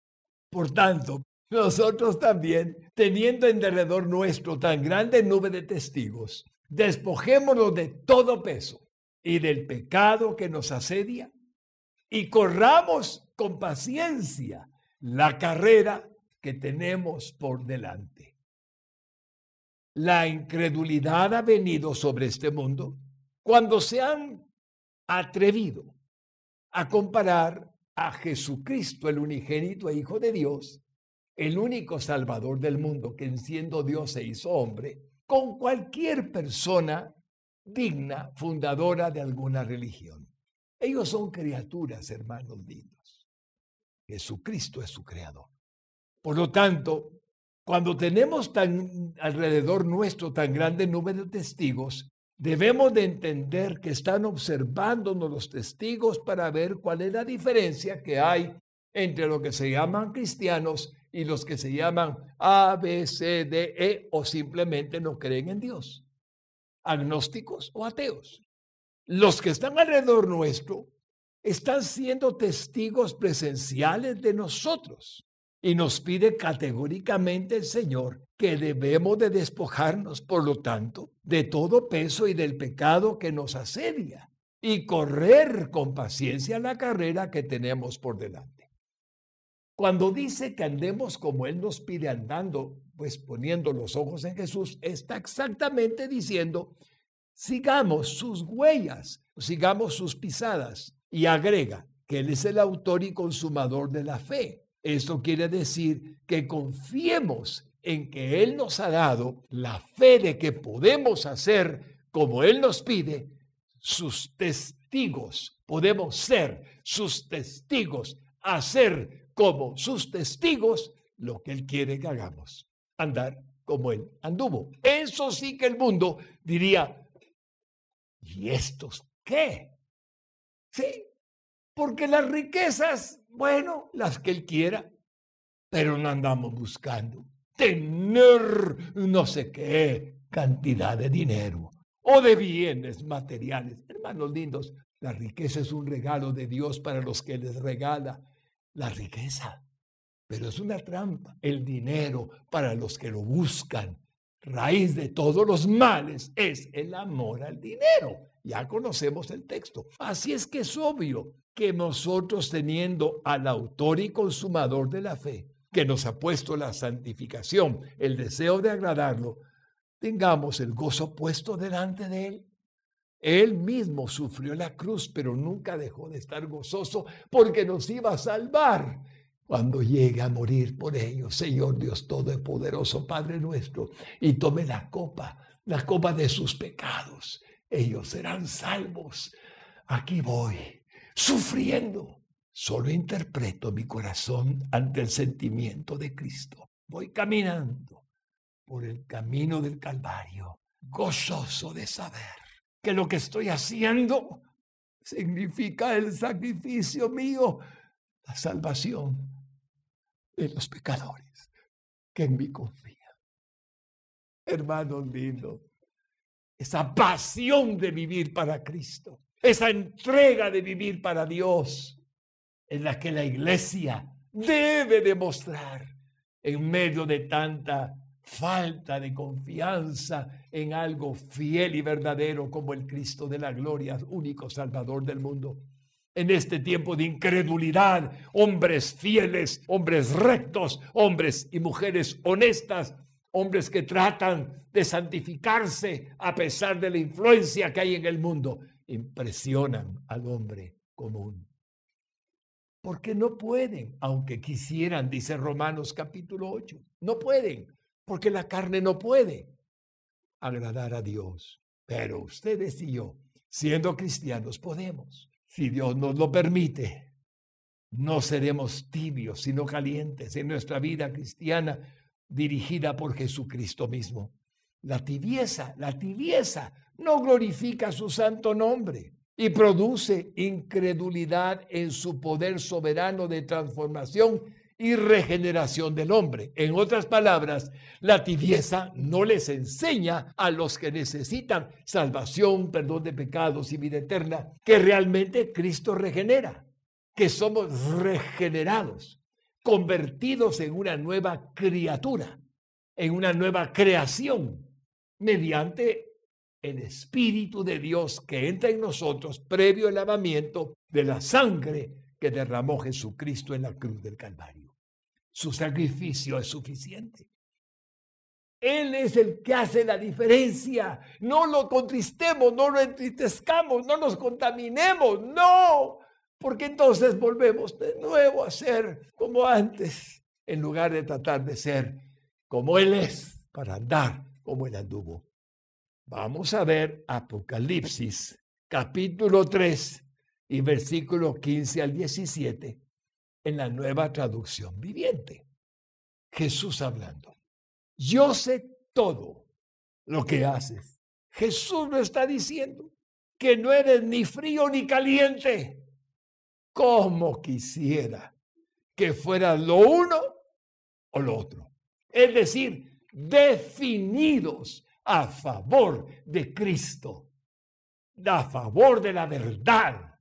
Por tanto, nosotros también, teniendo en derredor nuestro tan grande nube de testigos, despojémonos de todo peso y del pecado que nos asedia y corramos con paciencia la carrera que tenemos por delante. La incredulidad ha venido sobre este mundo cuando se han atrevido a comparar a Jesucristo, el unigénito e Hijo de Dios, el único Salvador del mundo, que siendo Dios se hizo hombre, con cualquier persona digna, fundadora de alguna religión. Ellos son criaturas, hermanos lindos. Jesucristo es su creador. Por lo tanto, cuando tenemos tan alrededor nuestro tan grande número de testigos, debemos de entender que están observándonos los testigos para ver cuál es la diferencia que hay entre lo que se llaman cristianos y los que se llaman A, B, C, D, E o simplemente no creen en Dios, agnósticos o ateos. Los que están alrededor nuestro están siendo testigos presenciales de nosotros. Y nos pide categóricamente el Señor que debemos de despojarnos, por lo tanto, de todo peso y del pecado que nos asedia y correr con paciencia la carrera que tenemos por delante. Cuando dice que andemos como Él nos pide andando, pues poniendo los ojos en Jesús, está exactamente diciendo, sigamos sus huellas, sigamos sus pisadas. Y agrega que Él es el autor y consumador de la fe. Esto quiere decir que confiemos en que Él nos ha dado la fe de que podemos hacer como Él nos pide, sus testigos. Podemos ser sus testigos, hacer como sus testigos lo que Él quiere que hagamos, andar como Él anduvo. Eso sí que el mundo diría, ¿y estos qué? Sí, porque las riquezas bueno, las que él quiera, pero no andamos buscando tener no sé qué cantidad de dinero o de bienes materiales. Hermanos lindos, la riqueza es un regalo de Dios para los que les regala la riqueza, pero es una trampa. El dinero para los que lo buscan. Raíz de todos los males es el amor al dinero. Ya conocemos el texto. Así es que es obvio que nosotros teniendo al autor y consumador de la fe, que nos ha puesto la santificación, el deseo de agradarlo, tengamos el gozo puesto delante de Él. Él mismo sufrió la cruz, pero nunca dejó de estar gozoso porque nos iba a salvar cuando llegue a morir por ellos. Señor Dios Todopoderoso, Padre nuestro, y tome la copa, la copa de sus pecados. Ellos serán salvos. Aquí voy sufriendo. Solo interpreto mi corazón ante el sentimiento de Cristo. Voy caminando por el camino del Calvario, gozoso de saber que lo que estoy haciendo significa el sacrificio mío, la salvación de los pecadores que en mí confían. Hermanos lindos, esa pasión de vivir para Cristo esa entrega de vivir para Dios en la que la iglesia debe demostrar en medio de tanta falta de confianza en algo fiel y verdadero como el Cristo de la gloria, único Salvador del mundo. En este tiempo de incredulidad, hombres fieles, hombres rectos, hombres y mujeres honestas, hombres que tratan de santificarse a pesar de la influencia que hay en el mundo impresionan al hombre común. Porque no pueden, aunque quisieran, dice Romanos capítulo 8, no pueden, porque la carne no puede agradar a Dios. Pero ustedes y yo, siendo cristianos, podemos. Si Dios nos lo permite, no seremos tibios, sino calientes en nuestra vida cristiana dirigida por Jesucristo mismo. La tibieza, la tibieza no glorifica su santo nombre y produce incredulidad en su poder soberano de transformación y regeneración del hombre. En otras palabras, la tibieza no les enseña a los que necesitan salvación, perdón de pecados y vida eterna, que realmente Cristo regenera, que somos regenerados, convertidos en una nueva criatura, en una nueva creación mediante el Espíritu de Dios que entra en nosotros previo al lavamiento de la sangre que derramó Jesucristo en la cruz del Calvario. Su sacrificio es suficiente. Él es el que hace la diferencia. No lo contristemos, no lo entristezcamos, no nos contaminemos, no, porque entonces volvemos de nuevo a ser como antes, en lugar de tratar de ser como Él es, para andar como Él anduvo. Vamos a ver Apocalipsis, capítulo 3 y versículo 15 al 17 en la nueva traducción viviente. Jesús hablando. Yo sé todo lo que haces. Jesús lo está diciendo, que no eres ni frío ni caliente. Como quisiera que fuera lo uno o lo otro. Es decir, definidos a favor de Cristo, a favor de la verdad,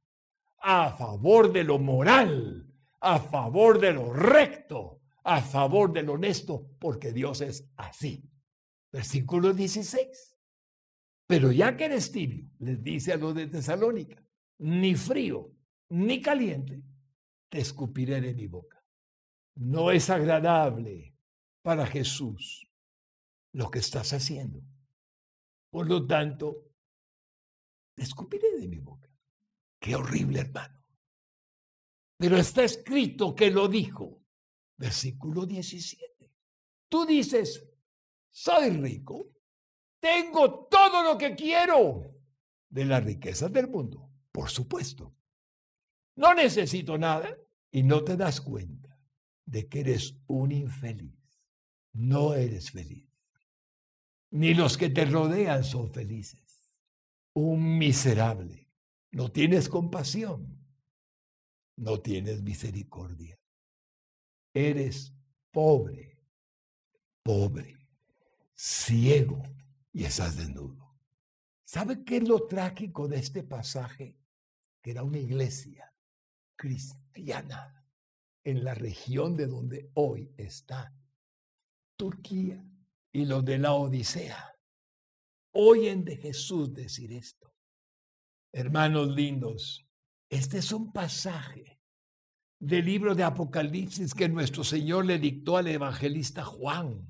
a favor de lo moral, a favor de lo recto, a favor de lo honesto, porque Dios es así. Versículo 16. Pero ya que eres tibio, les dice a los de Tesalónica, ni frío ni caliente, te escupiré de mi boca. No es agradable para Jesús lo que estás haciendo. Por lo tanto, te escupiré de mi boca. Qué horrible, hermano. Pero está escrito que lo dijo. Versículo 17. Tú dices, soy rico, tengo todo lo que quiero de las riquezas del mundo, por supuesto. No necesito nada y no te das cuenta de que eres un infeliz. No eres feliz. Ni los que te rodean son felices. Un miserable no tienes compasión, no tienes misericordia. Eres pobre, pobre, ciego y estás desnudo. ¿Sabe qué es lo trágico de este pasaje? Que era una iglesia cristiana en la región de donde hoy está Turquía y los de la Odisea. Oyen de Jesús decir esto. Hermanos lindos, este es un pasaje del libro de Apocalipsis que nuestro Señor le dictó al evangelista Juan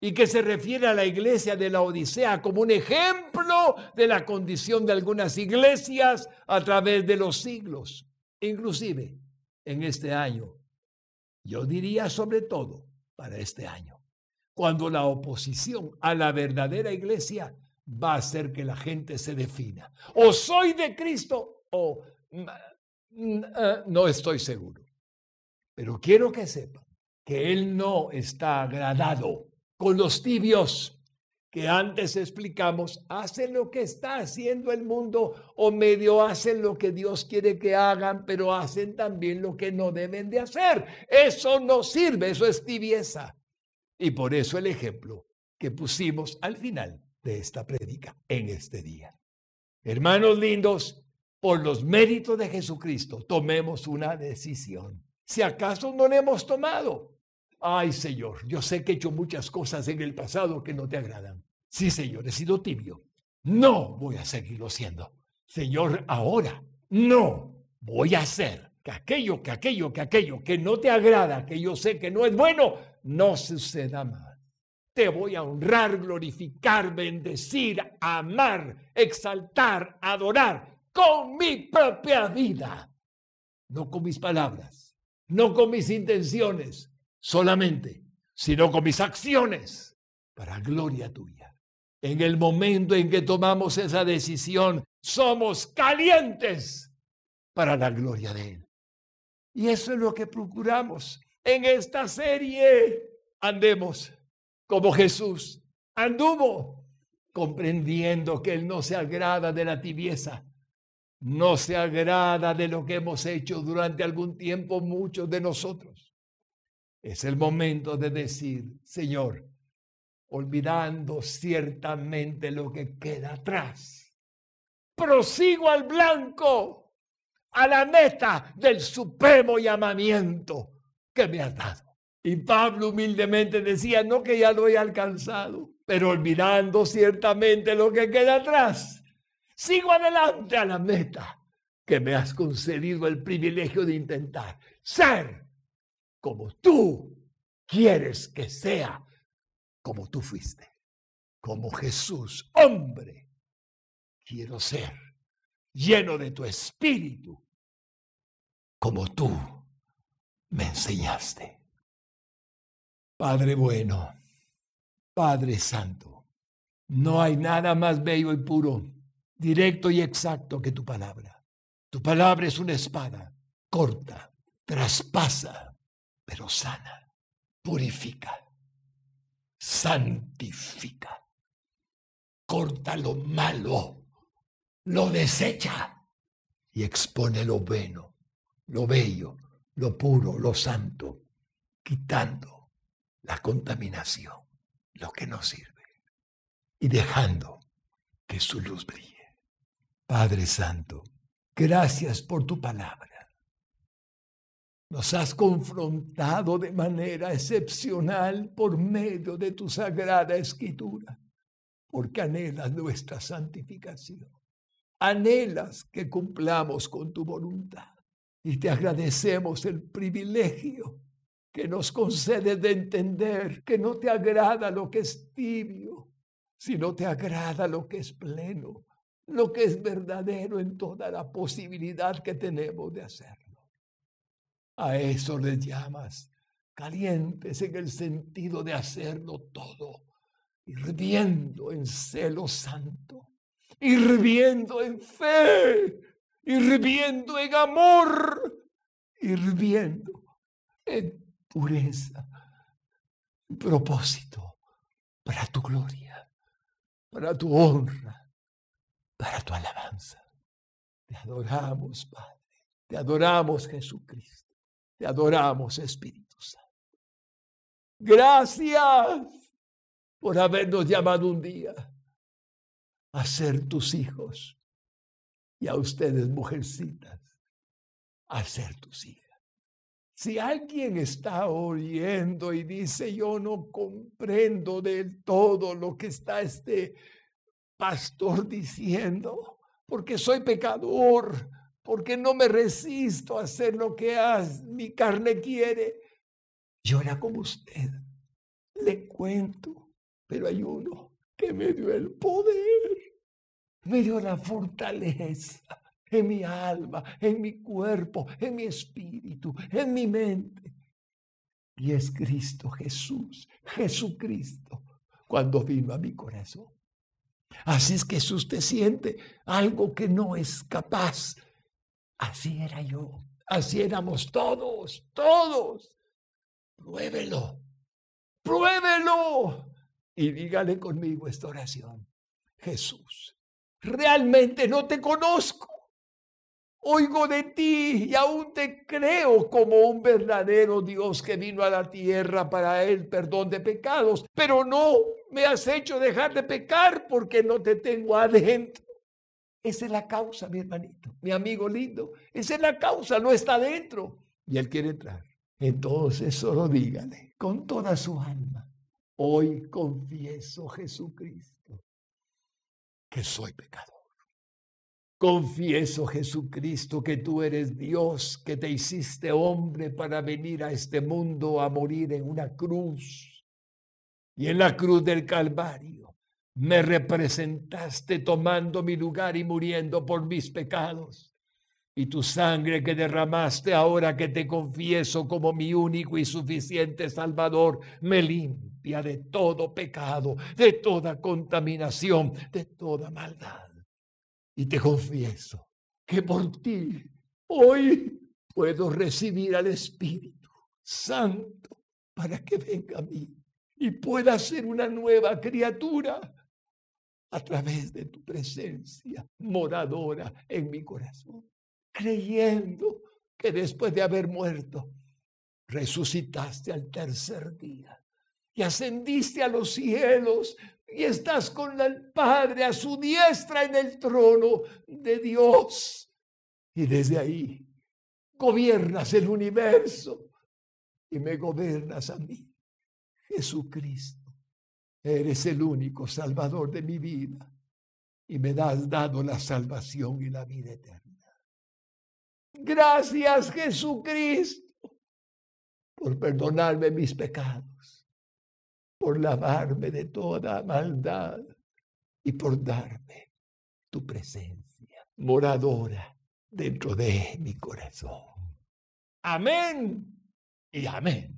y que se refiere a la iglesia de la Odisea como un ejemplo de la condición de algunas iglesias a través de los siglos, inclusive en este año. Yo diría sobre todo para este año, cuando la oposición a la verdadera iglesia va a hacer que la gente se defina. O soy de Cristo o eh, no estoy seguro. Pero quiero que sepan que Él no está agradado con los tibios que antes explicamos, hacen lo que está haciendo el mundo o medio hacen lo que Dios quiere que hagan, pero hacen también lo que no deben de hacer. Eso no sirve, eso es tibieza. Y por eso el ejemplo que pusimos al final de esta prédica en este día. Hermanos lindos, por los méritos de Jesucristo, tomemos una decisión. Si acaso no la hemos tomado, ay Señor, yo sé que he hecho muchas cosas en el pasado que no te agradan. Sí, Señor, he sido tibio. No voy a seguirlo siendo. Señor, ahora no voy a hacer que aquello, que aquello, que aquello que no te agrada, que yo sé que no es bueno, no suceda más te voy a honrar, glorificar, bendecir, amar, exaltar, adorar con mi propia vida, no con mis palabras, no con mis intenciones solamente, sino con mis acciones para gloria tuya. En el momento en que tomamos esa decisión, somos calientes para la gloria de Él. Y eso es lo que procuramos en esta serie. Andemos como Jesús anduvo comprendiendo que Él no se agrada de la tibieza, no se agrada de lo que hemos hecho durante algún tiempo muchos de nosotros. Es el momento de decir, Señor, olvidando ciertamente lo que queda atrás, prosigo al blanco, a la meta del supremo llamamiento que me has dado. Y Pablo humildemente decía, no que ya lo he alcanzado, pero olvidando ciertamente lo que queda atrás, sigo adelante a la meta que me has concedido el privilegio de intentar ser como tú quieres que sea, como tú fuiste, como Jesús, hombre. Quiero ser lleno de tu espíritu, como tú me enseñaste. Padre bueno, Padre Santo, no hay nada más bello y puro, directo y exacto que tu palabra. Tu palabra es una espada corta, traspasa, pero sana, purifica, santifica, corta lo malo, lo desecha y expone lo bueno, lo bello, lo puro, lo santo, quitando la contaminación, lo que no sirve, y dejando que su luz brille. Padre Santo, gracias por tu palabra. Nos has confrontado de manera excepcional por medio de tu sagrada escritura, porque anhelas nuestra santificación. Anhelas que cumplamos con tu voluntad. Y te agradecemos el privilegio que nos concede de entender que no te agrada lo que es tibio, sino te agrada lo que es pleno, lo que es verdadero en toda la posibilidad que tenemos de hacerlo. A eso le llamas calientes en el sentido de hacerlo todo, hirviendo en celo santo, hirviendo en fe, hirviendo en amor, hirviendo en pureza, propósito para tu gloria, para tu honra, para tu alabanza. Te adoramos, Padre. Te adoramos, Jesucristo. Te adoramos, Espíritu Santo. Gracias por habernos llamado un día a ser tus hijos y a ustedes, mujercitas, a ser tus hijas. Si alguien está oyendo y dice, yo no comprendo del todo lo que está este pastor diciendo, porque soy pecador, porque no me resisto a hacer lo que mi carne quiere, yo era como usted. Le cuento, pero hay uno que me dio el poder, me dio la fortaleza en mi alma, en mi cuerpo, en mi espíritu, en mi mente. Y es Cristo Jesús, Jesucristo, cuando vino a mi corazón. Así es que si usted siente algo que no es capaz, así era yo, así éramos todos, todos. Pruébelo, pruébelo y dígale conmigo esta oración. Jesús, realmente no te conozco Oigo de ti y aún te creo como un verdadero Dios que vino a la tierra para el perdón de pecados, pero no me has hecho dejar de pecar porque no te tengo adentro. Esa es la causa, mi hermanito, mi amigo lindo. Esa es la causa, no está adentro. Y él quiere entrar. Entonces solo dígale con toda su alma, hoy confieso Jesucristo que soy pecador. Confieso, Jesucristo, que tú eres Dios, que te hiciste hombre para venir a este mundo a morir en una cruz. Y en la cruz del Calvario me representaste tomando mi lugar y muriendo por mis pecados. Y tu sangre que derramaste ahora que te confieso como mi único y suficiente Salvador, me limpia de todo pecado, de toda contaminación, de toda maldad. Y te confieso que por ti hoy puedo recibir al Espíritu Santo para que venga a mí y pueda ser una nueva criatura a través de tu presencia moradora en mi corazón, creyendo que después de haber muerto, resucitaste al tercer día y ascendiste a los cielos y estás con el Padre a su diestra en el trono de Dios. Y desde ahí gobiernas el universo y me gobiernas a mí. Jesucristo, eres el único salvador de mi vida y me has dado la salvación y la vida eterna. Gracias Jesucristo por perdonarme mis pecados, por lavarme de toda maldad y por darme tu presencia moradora dentro de mi corazón. Amén y amén.